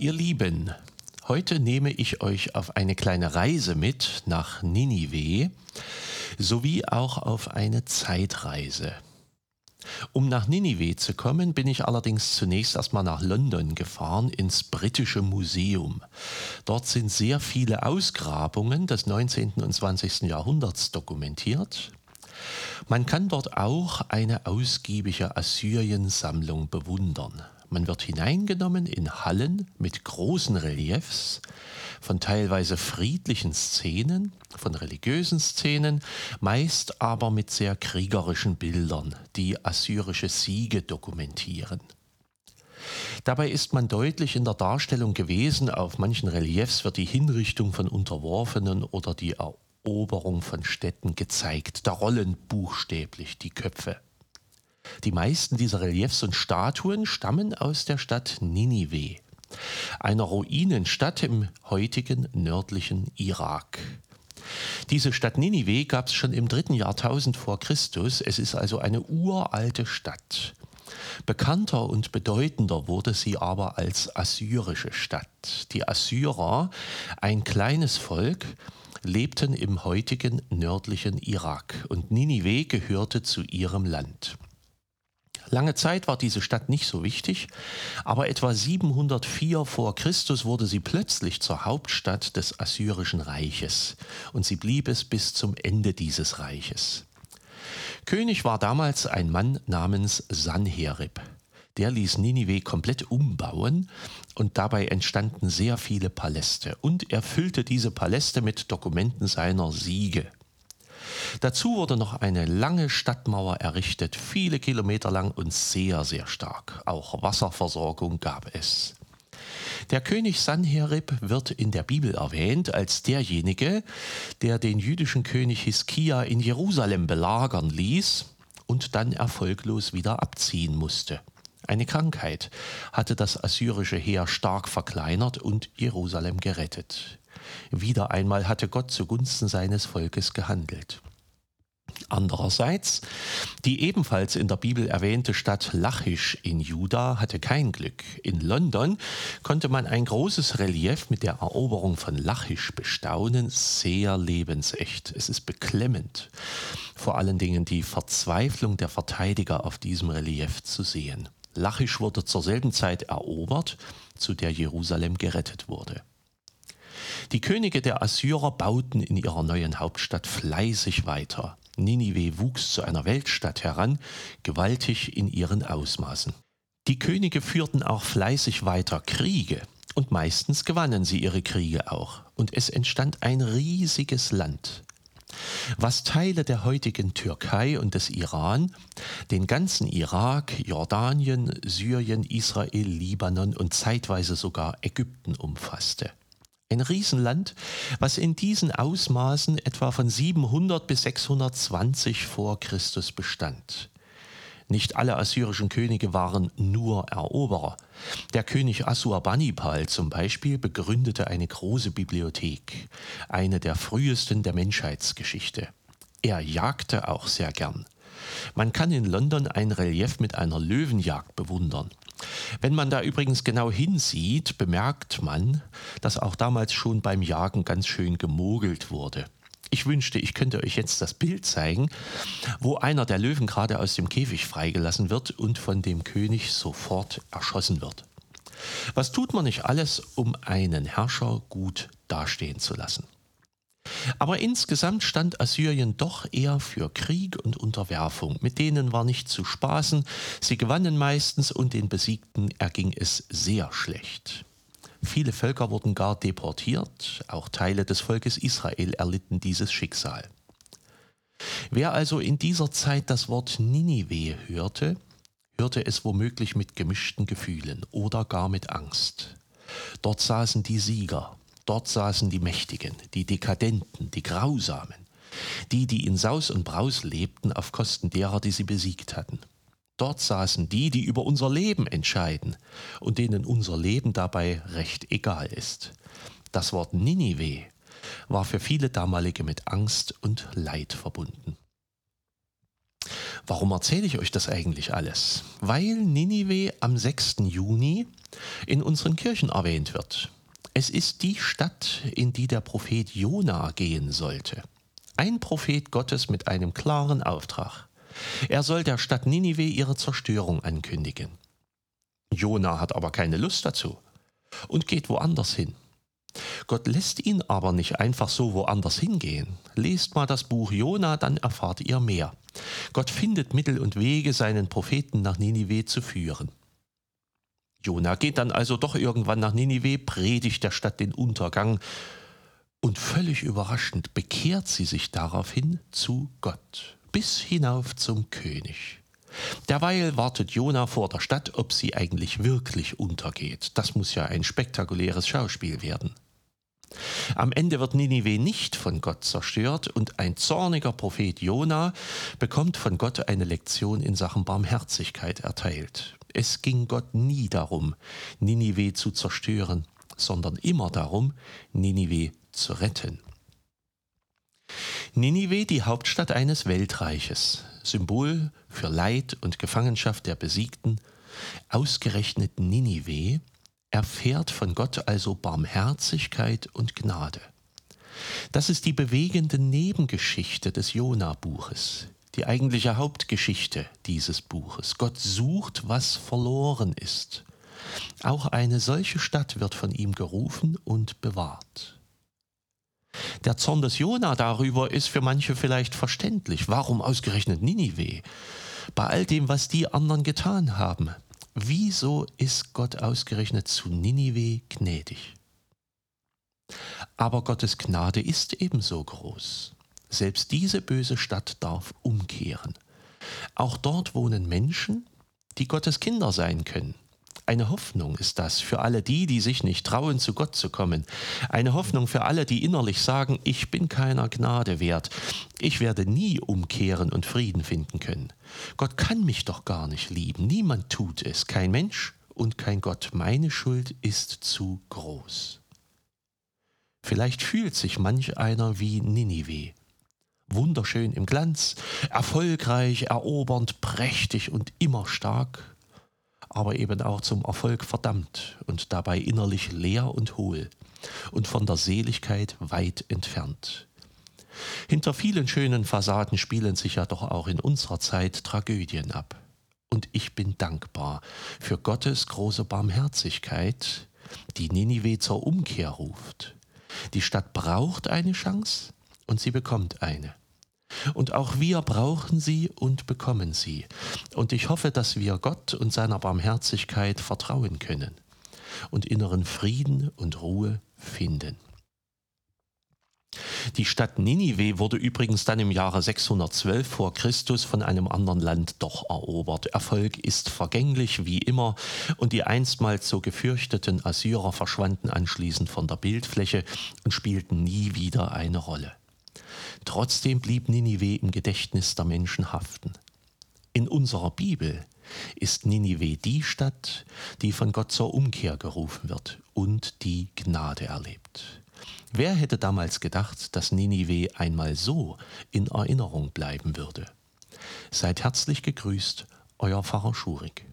Ihr Lieben, heute nehme ich euch auf eine kleine Reise mit nach Ninive sowie auch auf eine Zeitreise. Um nach Ninive zu kommen, bin ich allerdings zunächst erstmal nach London gefahren, ins Britische Museum. Dort sind sehr viele Ausgrabungen des 19. und 20. Jahrhunderts dokumentiert. Man kann dort auch eine ausgiebige Assyrien-Sammlung bewundern. Man wird hineingenommen in Hallen mit großen Reliefs von teilweise friedlichen Szenen, von religiösen Szenen, meist aber mit sehr kriegerischen Bildern, die assyrische Siege dokumentieren. Dabei ist man deutlich in der Darstellung gewesen, auf manchen Reliefs wird die Hinrichtung von Unterworfenen oder die Eroberung von Städten gezeigt, da rollen buchstäblich die Köpfe. Die meisten dieser Reliefs und Statuen stammen aus der Stadt Ninive, einer Ruinenstadt im heutigen nördlichen Irak. Diese Stadt Ninive gab es schon im dritten Jahrtausend vor Christus. Es ist also eine uralte Stadt. Bekannter und bedeutender wurde sie aber als assyrische Stadt. Die Assyrer, ein kleines Volk, lebten im heutigen nördlichen Irak und Ninive gehörte zu ihrem Land. Lange Zeit war diese Stadt nicht so wichtig, aber etwa 704 vor Christus wurde sie plötzlich zur Hauptstadt des Assyrischen Reiches und sie blieb es bis zum Ende dieses Reiches. König war damals ein Mann namens Sanherib. Der ließ Ninive komplett umbauen und dabei entstanden sehr viele Paläste und er füllte diese Paläste mit Dokumenten seiner Siege. Dazu wurde noch eine lange Stadtmauer errichtet, viele Kilometer lang und sehr, sehr stark. Auch Wasserversorgung gab es. Der König Sanherib wird in der Bibel erwähnt als derjenige, der den jüdischen König Hiskia in Jerusalem belagern ließ und dann erfolglos wieder abziehen musste. Eine Krankheit hatte das assyrische Heer stark verkleinert und Jerusalem gerettet. Wieder einmal hatte Gott zugunsten seines Volkes gehandelt. Andererseits, die ebenfalls in der Bibel erwähnte Stadt Lachisch in Juda hatte kein Glück. In London konnte man ein großes Relief mit der Eroberung von Lachisch bestaunen, sehr lebensecht. Es ist beklemmend, vor allen Dingen die Verzweiflung der Verteidiger auf diesem Relief zu sehen. Lachisch wurde zur selben Zeit erobert, zu der Jerusalem gerettet wurde. Die Könige der Assyrer bauten in ihrer neuen Hauptstadt fleißig weiter. Ninive wuchs zu einer Weltstadt heran, gewaltig in ihren Ausmaßen. Die Könige führten auch fleißig weiter Kriege, und meistens gewannen sie ihre Kriege auch, und es entstand ein riesiges Land. Was Teile der heutigen Türkei und des Iran, den ganzen Irak, Jordanien, Syrien, Israel, Libanon und zeitweise sogar Ägypten umfasste. Ein Riesenland, was in diesen Ausmaßen etwa von 700 bis 620 vor Christus bestand. Nicht alle assyrischen Könige waren nur Eroberer. Der König Assurbanipal zum Beispiel begründete eine große Bibliothek, eine der frühesten der Menschheitsgeschichte. Er jagte auch sehr gern. Man kann in London ein Relief mit einer Löwenjagd bewundern. Wenn man da übrigens genau hinsieht, bemerkt man, dass auch damals schon beim Jagen ganz schön gemogelt wurde. Ich wünschte, ich könnte euch jetzt das Bild zeigen, wo einer der Löwen gerade aus dem Käfig freigelassen wird und von dem König sofort erschossen wird. Was tut man nicht alles, um einen Herrscher gut dastehen zu lassen? Aber insgesamt stand Assyrien doch eher für Krieg und Unterwerfung. Mit denen war nicht zu spaßen, sie gewannen meistens und den Besiegten erging es sehr schlecht. Viele Völker wurden gar deportiert, auch Teile des Volkes Israel erlitten dieses Schicksal. Wer also in dieser Zeit das Wort Ninive hörte, hörte es womöglich mit gemischten Gefühlen oder gar mit Angst. Dort saßen die Sieger, Dort saßen die Mächtigen, die Dekadenten, die Grausamen, die, die in Saus und Braus lebten auf Kosten derer, die sie besiegt hatten. Dort saßen die, die über unser Leben entscheiden und denen unser Leben dabei recht egal ist. Das Wort Ninive war für viele damalige mit Angst und Leid verbunden. Warum erzähle ich euch das eigentlich alles? Weil Ninive am 6. Juni in unseren Kirchen erwähnt wird. Es ist die Stadt, in die der Prophet Jona gehen sollte. Ein Prophet Gottes mit einem klaren Auftrag. Er soll der Stadt Ninive ihre Zerstörung ankündigen. Jona hat aber keine Lust dazu und geht woanders hin. Gott lässt ihn aber nicht einfach so woanders hingehen. Lest mal das Buch Jona, dann erfahrt ihr mehr. Gott findet Mittel und Wege, seinen Propheten nach Ninive zu führen. Jona geht dann also doch irgendwann nach Ninive, predigt der Stadt den Untergang und völlig überraschend bekehrt sie sich daraufhin zu Gott, bis hinauf zum König. Derweil wartet Jona vor der Stadt, ob sie eigentlich wirklich untergeht. Das muss ja ein spektakuläres Schauspiel werden. Am Ende wird Ninive nicht von Gott zerstört und ein zorniger Prophet Jona bekommt von Gott eine Lektion in Sachen Barmherzigkeit erteilt. Es ging Gott nie darum, Ninive zu zerstören, sondern immer darum, Ninive zu retten. Ninive, die Hauptstadt eines Weltreiches, Symbol für Leid und Gefangenschaft der Besiegten, ausgerechnet Ninive, erfährt von Gott also Barmherzigkeit und Gnade. Das ist die bewegende Nebengeschichte des Jona-Buches, die eigentliche Hauptgeschichte dieses Buches. Gott sucht, was verloren ist. Auch eine solche Stadt wird von ihm gerufen und bewahrt. Der Zorn des Jona darüber ist für manche vielleicht verständlich. Warum ausgerechnet Ninive? Bei all dem, was die anderen getan haben. Wieso ist Gott ausgerechnet zu Ninive gnädig? Aber Gottes Gnade ist ebenso groß. Selbst diese böse Stadt darf umkehren. Auch dort wohnen Menschen, die Gottes Kinder sein können. Eine Hoffnung ist das für alle die, die sich nicht trauen, zu Gott zu kommen. Eine Hoffnung für alle, die innerlich sagen, ich bin keiner Gnade wert. Ich werde nie umkehren und Frieden finden können. Gott kann mich doch gar nicht lieben. Niemand tut es. Kein Mensch und kein Gott. Meine Schuld ist zu groß. Vielleicht fühlt sich manch einer wie Ninive. Wunderschön im Glanz, erfolgreich, erobernd, prächtig und immer stark aber eben auch zum Erfolg verdammt und dabei innerlich leer und hohl und von der Seligkeit weit entfernt. Hinter vielen schönen Fassaden spielen sich ja doch auch in unserer Zeit Tragödien ab. Und ich bin dankbar für Gottes große Barmherzigkeit, die Ninive zur Umkehr ruft. Die Stadt braucht eine Chance und sie bekommt eine. Und auch wir brauchen sie und bekommen sie. Und ich hoffe, dass wir Gott und seiner Barmherzigkeit vertrauen können und inneren Frieden und Ruhe finden. Die Stadt Ninive wurde übrigens dann im Jahre 612 vor Christus von einem anderen Land doch erobert. Erfolg ist vergänglich wie immer und die einstmals so gefürchteten Assyrer verschwanden anschließend von der Bildfläche und spielten nie wieder eine Rolle. Trotzdem blieb Ninive im Gedächtnis der Menschen haften. In unserer Bibel ist Ninive die Stadt, die von Gott zur Umkehr gerufen wird und die Gnade erlebt. Wer hätte damals gedacht, dass Ninive einmal so in Erinnerung bleiben würde? Seid herzlich gegrüßt, euer Pfarrer Schurig.